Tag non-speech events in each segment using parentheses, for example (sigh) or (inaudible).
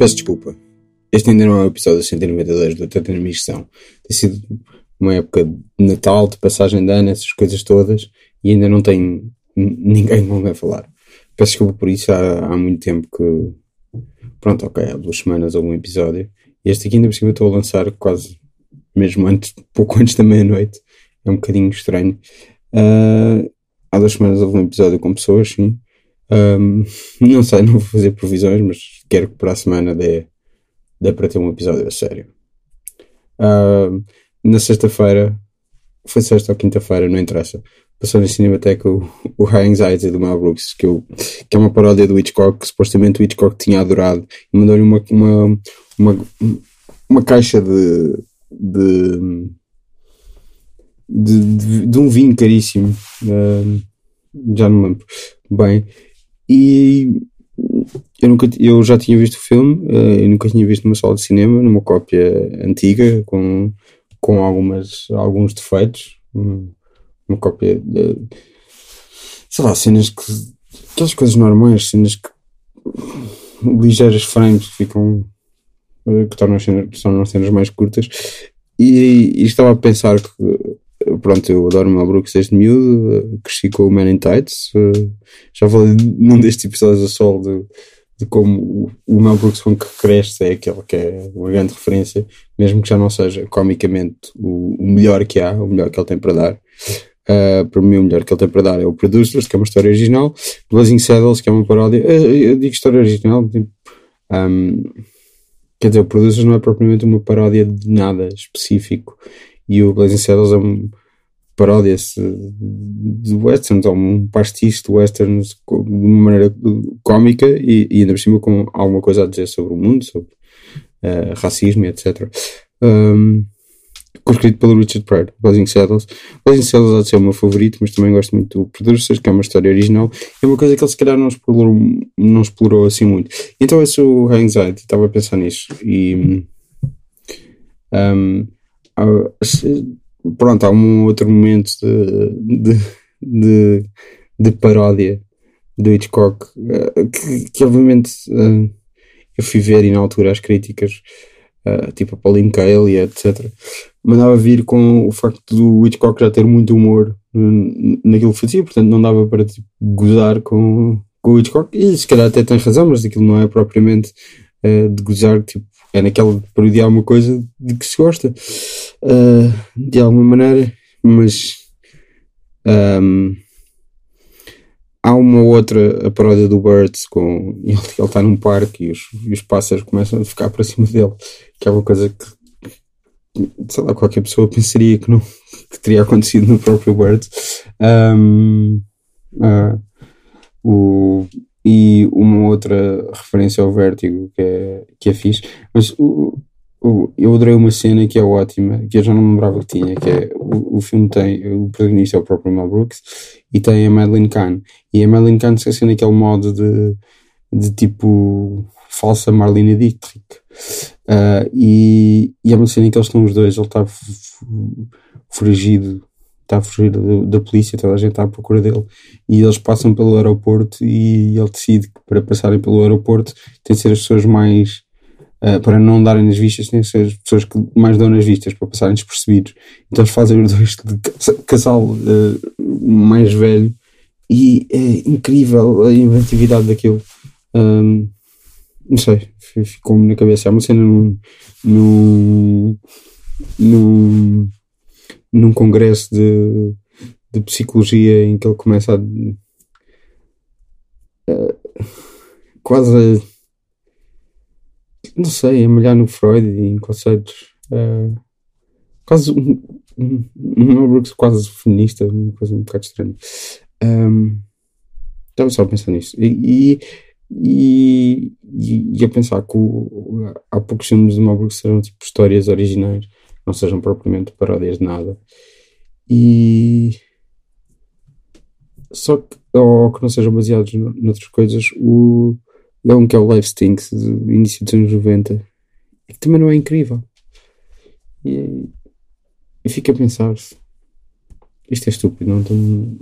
peço desculpa. Este ainda não é o episódio 192 do Tanta Missão. Tem sido uma época de Natal, de passagem de ano, essas coisas todas, e ainda não tenho ninguém com quem falar. Peço desculpa por isso, há, há muito tempo que. Pronto, ok, há duas semanas houve um episódio. E este aqui ainda por cima estou a lançar quase mesmo antes, pouco antes da meia-noite. É um bocadinho estranho. Uh, há duas semanas houve um episódio com pessoas, sim. Um, (laughs) não sei, não vou fazer previsões, mas quero que para a semana dê, dê para ter um episódio a sério. Na sexta-feira, foi sexta ou quinta-feira, não interessa. Passou na Cinemateca o, o High Anxiety do Mel Brooks, que, eu, que é uma paródia do Hitchcock, que supostamente o Hitchcock tinha adorado, e mandou-lhe uma, uma, uma, uma caixa de, de, de, de, de um vinho caríssimo. Uh, já não me lembro bem. E eu, nunca, eu já tinha visto o filme, eu nunca tinha visto numa sala de cinema, numa cópia antiga, com, com algumas, alguns defeitos. Uma cópia de. sei lá, cenas que. aquelas coisas normais, cenas que. ligeiras frames que ficam. Eh, que tornam as cenas, as cenas mais curtas. E, e, estava a pensar que pronto, eu adoro o Mel Brooks desde miúdo, cresci com o Man in Tights, já falei num destes episódios a sol de, de como o, Mel Brooks com que cresce é aquele que é uma grande referência, mesmo que já não seja comicamente o, o melhor que há, o melhor que ele tem para dar. Uh, para mim, o melhor que ele tem para dar é o Producers, que é uma história original, Blazing Saddles, que é uma paródia. Eu, eu digo história original, tipo, um, quer dizer, o Producers não é propriamente uma paródia de nada específico e o Blazing Saddles é uma paródia de westerns, ou um pastiche de westerns de uma maneira cómica e, e ainda por cima com alguma coisa a dizer sobre o mundo, sobre uh, racismo, etc. Um, escrito pelo Richard Pryor, Blazing Saddles. Blazing Saddles há de ser o meu favorito, mas também gosto muito do Producers, que é uma história original. É uma coisa que ele se calhar não explorou, não explorou assim muito. Então esse é o Anxiety, estava a pensar nisso. E um, pronto, há um outro momento de, de, de, de paródia do Hitchcock eh, que, que obviamente uh, eu fui ver e na altura as críticas uh, tipo a Pauline Kael e etc mandava vir com o facto do Hitchcock já ter muito humor naquilo que fazia, portanto não dava para tipo, gozar com, com o Hitchcock. E se calhar até tem razão, mas aquilo não é propriamente de gozar, tipo, é naquela parodiar uma coisa de que se gosta uh, de alguma maneira, mas um, há uma outra a paródia do Birds com (laughs) ele está num parque e os, e os pássaros começam a ficar para cima dele, que é uma coisa que sei lá, qualquer pessoa pensaria que não que teria acontecido no próprio Birds. Um, uh, o, e uma outra referência ao Vértigo que é, que é fixe. Mas o, eu adorei uma cena que é ótima, que eu já não me lembrava que tinha, que é o, o filme tem, o protagonista é o próprio Mel Brooks e tem a Madeline Kahn. E a Madeline Kahn se assim naquele modo de, de tipo falsa Marlene Dietrich. Uh, e, e é uma cena em que eles estão os dois, ele está fugido está a fugir da, polícia, toda a gente está à procura dele. E eles passam pelo aeroporto e ele decide que para passarem pelo aeroporto tem de ser as pessoas mais. Uh, para não darem nas vistas, tem de ser as pessoas que mais dão nas vistas, para passarem despercebidos. Então eles fazem os dois de casal uh, mais velho e é incrível a inventividade daquilo. Um, não sei, ficou-me na cabeça. É uma cena num, num, num num congresso de, de psicologia em que ele começa a uh, quase a, não sei, a malhar no Freud e em conceitos uh, quase um, um, um Brooks quase feminista, uma coisa um bocado estranha. Um, estava só a pensar nisso. E, e, e, e a pensar que há poucos filmes de Mel serão tipo histórias originais não sejam propriamente paródias de nada. E. Só que, ou que não sejam baseados noutras coisas, o. É um que é o Live Stinks, do início dos anos 90, e que também não é incrível. E, e a pensar. Isto é estúpido, não tenho.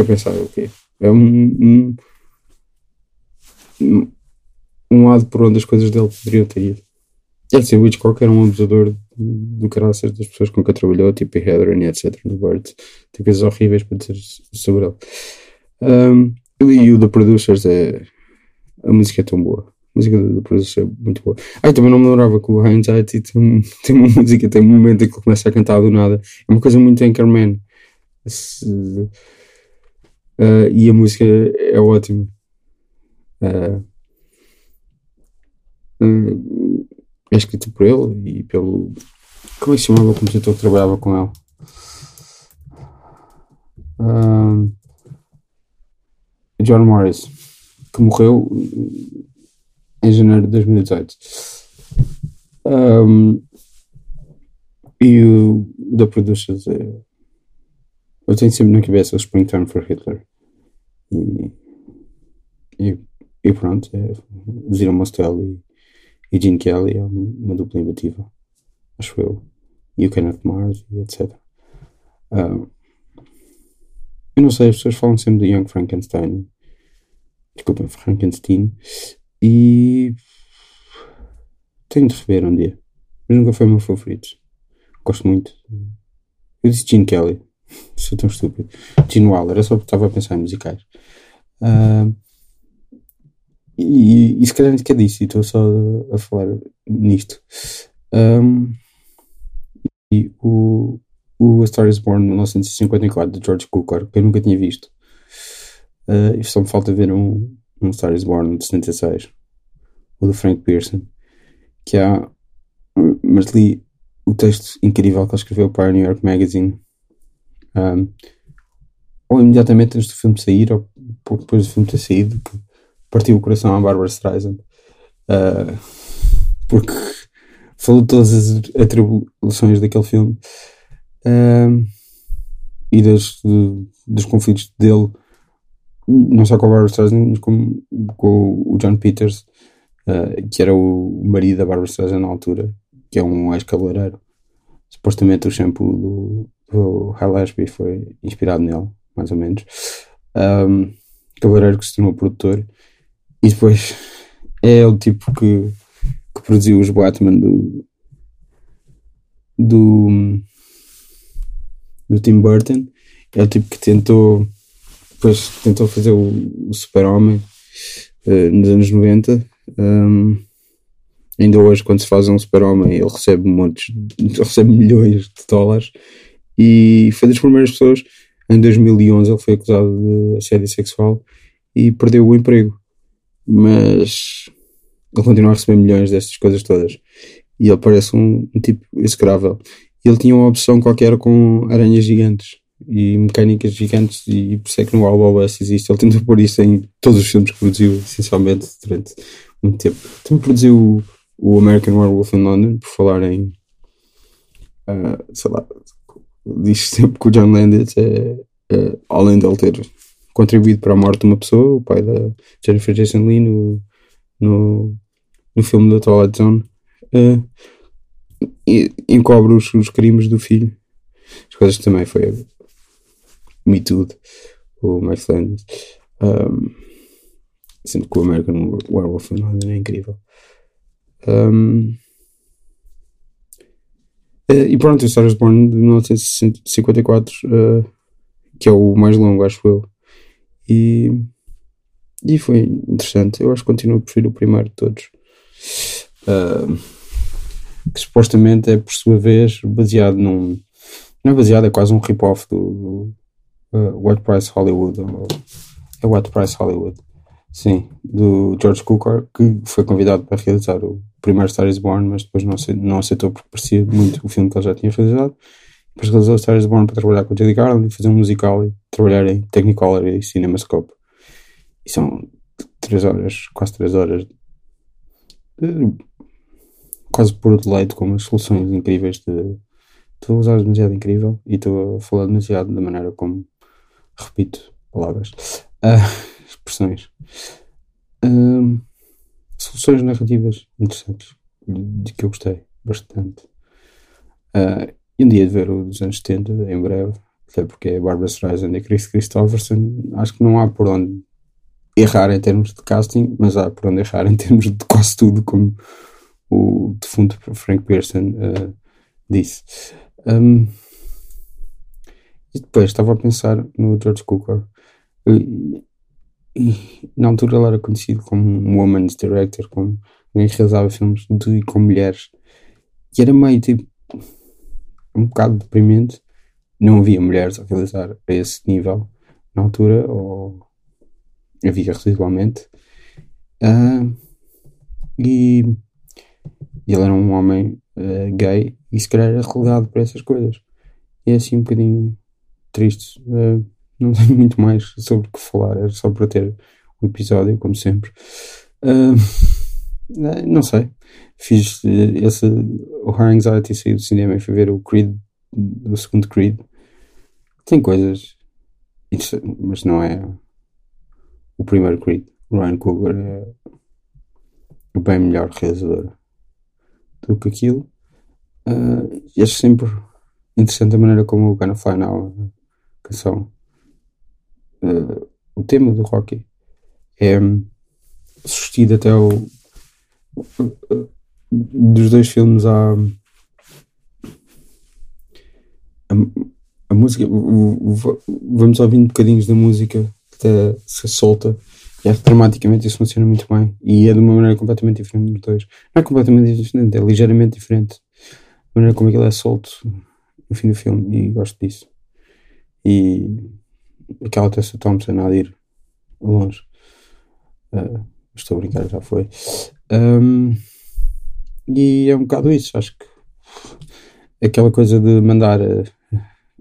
A pensar o quê? É um, um um lado por onde as coisas dele poderiam ter ido. É assim, o Hitchcock era um abusador do caraças das pessoas com quem trabalhou, tipo Heather e etc. no Bird. Tem coisas horríveis para dizer sobre ele. Um, e o The Producers é. A música é tão boa. A música do Producers é muito boa. Ah, também não me lembrava que o Hindsight tem, (laughs) tem uma música, tem um momento em que ele começa a cantar do nada. É uma coisa muito Anchorman. Uh, e a música é ótima. Uh, uh, é escrito por ele e pelo. Como é que se chamava o compositor que trabalhava com ele? John Morris, que morreu em janeiro de 2018. Um, e o da Producers é. Eu tenho sempre na cabeça o Springtime for Hitler. E, e, e pronto, é Zero Mostel e e Gene Kelly é uma dupla imbatível, acho eu. E o Kenneth Mars e etc. Uh, eu não sei, as pessoas falam sempre de Young Frankenstein. Desculpem, Frankenstein. E tenho de rever um dia. Mas nunca foi o meu favorito. Gosto muito. Eu disse Gene Kelly. (laughs) Sou tão estúpido. Gene Waller, era só estava a pensar em musicais. Uh, e, e se calhar nem sequer disse, e estou só a, falar nisto. Um, e o, o A Star is Born de 1954 de George Cukor, que eu nunca tinha visto. Uh, e só me falta ver um, um Star is Born de 76, o do Frank Pearson, que há. Mas li o texto incrível que ele escreveu para a New York Magazine. Um, ou imediatamente antes do filme sair, ou pouco depois do filme ter saído, partiu o coração à Barbara Streisand. Uh, porque falou todas as atribulações daquele filme uh, e dos conflitos dele, não só com a Barbara Streisand, mas com, com o John Peters, uh, que era o marido da Barbara Streisand na altura, que é um ex-cabeleireiro. Supostamente o shampoo do, do Ashby foi inspirado nele, mais ou menos. Um, cabeleireiro que se tornou produtor e depois é o tipo que, que produziu os Batman do, do, do Tim Burton. É o tipo que tentou depois tentou fazer o, o Super-Homem uh, nos anos 90. Um, ainda hoje, quando se faz um Super-Homem, ele recebe montes, (laughs) recebe milhões de dólares. E foi das primeiras pessoas. Em 2011, ele foi acusado de assédio sexual e perdeu o emprego mas ele continua a receber milhões destas coisas todas. E ele parece um, um tipo execrável. Ele tinha uma opção qualquer com aranhas gigantes e mecânicas gigantes, e por isso é que no West existe. Ele tentou pôr isso em todos os filmes que produziu, essencialmente, durante muito tempo. Também produziu o, American Werewolf in London, por falar em. Uh, sei lá, diz sempre que o John Landis é, é além de ele ter contribuído para a morte de uma pessoa, o pai da Jennifer Jason Lee no, no, no filme da Twilight Zone, uh, encobre os, os, crimes do filho. As coisas também foi Me Too, o Mike Flanders. Um, sendo que o American Werewolf é incrível. Um, uh, e pronto, o Star Wars Born de 1954, uh, que é o mais longo, acho eu. E, e foi interessante. Eu acho que continuo a preferir o primeiro de todos. Uh, que supostamente é, por sua vez, baseado num. Não é baseado, é quase um rip-off do uh, White Price Hollywood. Ou, é White Price Hollywood. Sim, do George Cukor, que foi convidado para realizar o primeiro Star is Born, mas depois não aceitou, não aceitou porque parecia muito o filme que ele já tinha realizado. Depois realizou Star is Born para trabalhar com o Judy Garland e fazer um musical e trabalhar em Technicolor e CinemaScope. E são 3 horas, quase 3 horas, quase por deleite com umas soluções incríveis de. Estou a usar demasiado incrível e estou a falar demasiado da maneira como repito palavras, uh, (laughs) expressões. Uh, soluções narrativas interessantes de que eu gostei bastante. Uh, e um dia de ver o dos anos 70, em breve, até porque é Barbara Streisand e Chris Christopherson, acho que não há por onde errar em termos de casting, mas há por onde errar em termos de quase tudo, como o defunto Frank Pearson uh, disse. Um, e depois estava a pensar no George Cukor. E, e, na altura ele era conhecido como um woman's director, como alguém que realizava filmes de e com mulheres. E era meio tipo um bocado deprimente. Não havia mulheres a realizar a esse nível na altura, ou havia residualmente. Uh, e, e ele era um homem uh, gay e se calhar era relegado por essas coisas. E é assim um bocadinho triste. Uh, não tenho (laughs) muito mais sobre o que falar, era só para ter o um episódio, como sempre. Uh, não sei. Fiz esse. O High Anxiety saiu do cinema e fui ver o Creed, o segundo Creed. Tem coisas, mas não é o primeiro Creed. Ryan Coogler é bem melhor realizador do que aquilo. Uh, e acho sempre interessante a maneira como o Gonna Fly Now, a canção, uh, o tema do Rocky, é sustido até o. Dos dois filmes há. A, a música. O, o, vamos ouvindo bocadinhos da música até se solta. E que dramaticamente isso funciona muito bem. E é de uma maneira completamente diferente dos dois. Não é completamente diferente, é ligeiramente diferente a maneira como aquilo é solto no fim do filme e gosto disso. E aquela Tessa Thompson a ir longe. Uh, estou a brincar, já foi. Um, e é um bocado isso, acho que aquela coisa de mandar uh,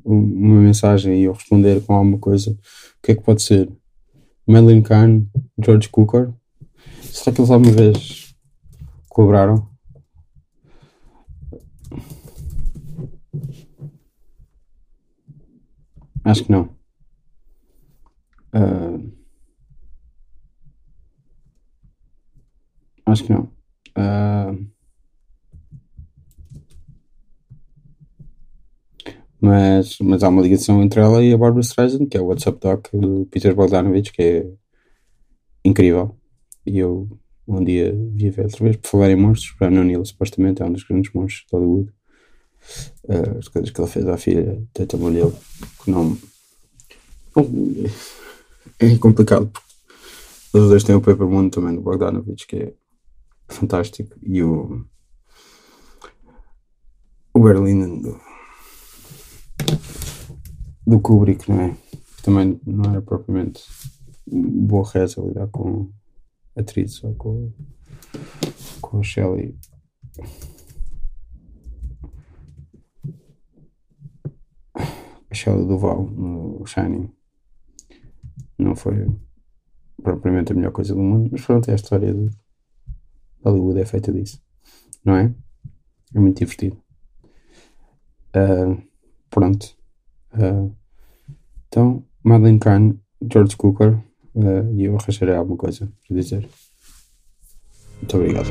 uma mensagem e eu responder com alguma coisa, o que é que pode ser? Madeline Kahn, George Cukor? Será que eles alguma vez colaboraram? Acho que não. Uh, acho que não. Uh, mas, mas há uma ligação entre ela e a Barbara Streisand, que é o WhatsApp Doc do Peter Bogdanovich, que é incrível. E eu um dia vi ver outra vez, por falar em monstros, Brandon Neal supostamente é um dos grandes monstros de Hollywood as coisas que ele fez à filha tamanho dele, que não. É complicado porque os dois têm o Paper Moon também do Bogdanovich, que é fantástico, e o. O Berlin do, do Kubrick, não é? Também não era propriamente boa reza lidar com atriz ou com, com a Shelley a Shelley Duval no Shining não foi propriamente a melhor coisa do mundo, mas pronto, é a história de Hollywood é feita disso, não é? É muito divertido. Uh, pronto. Uh, então, Madeleine Kahn, George Cooker, uh, e eu arranjarei alguma coisa para dizer. Muito obrigado.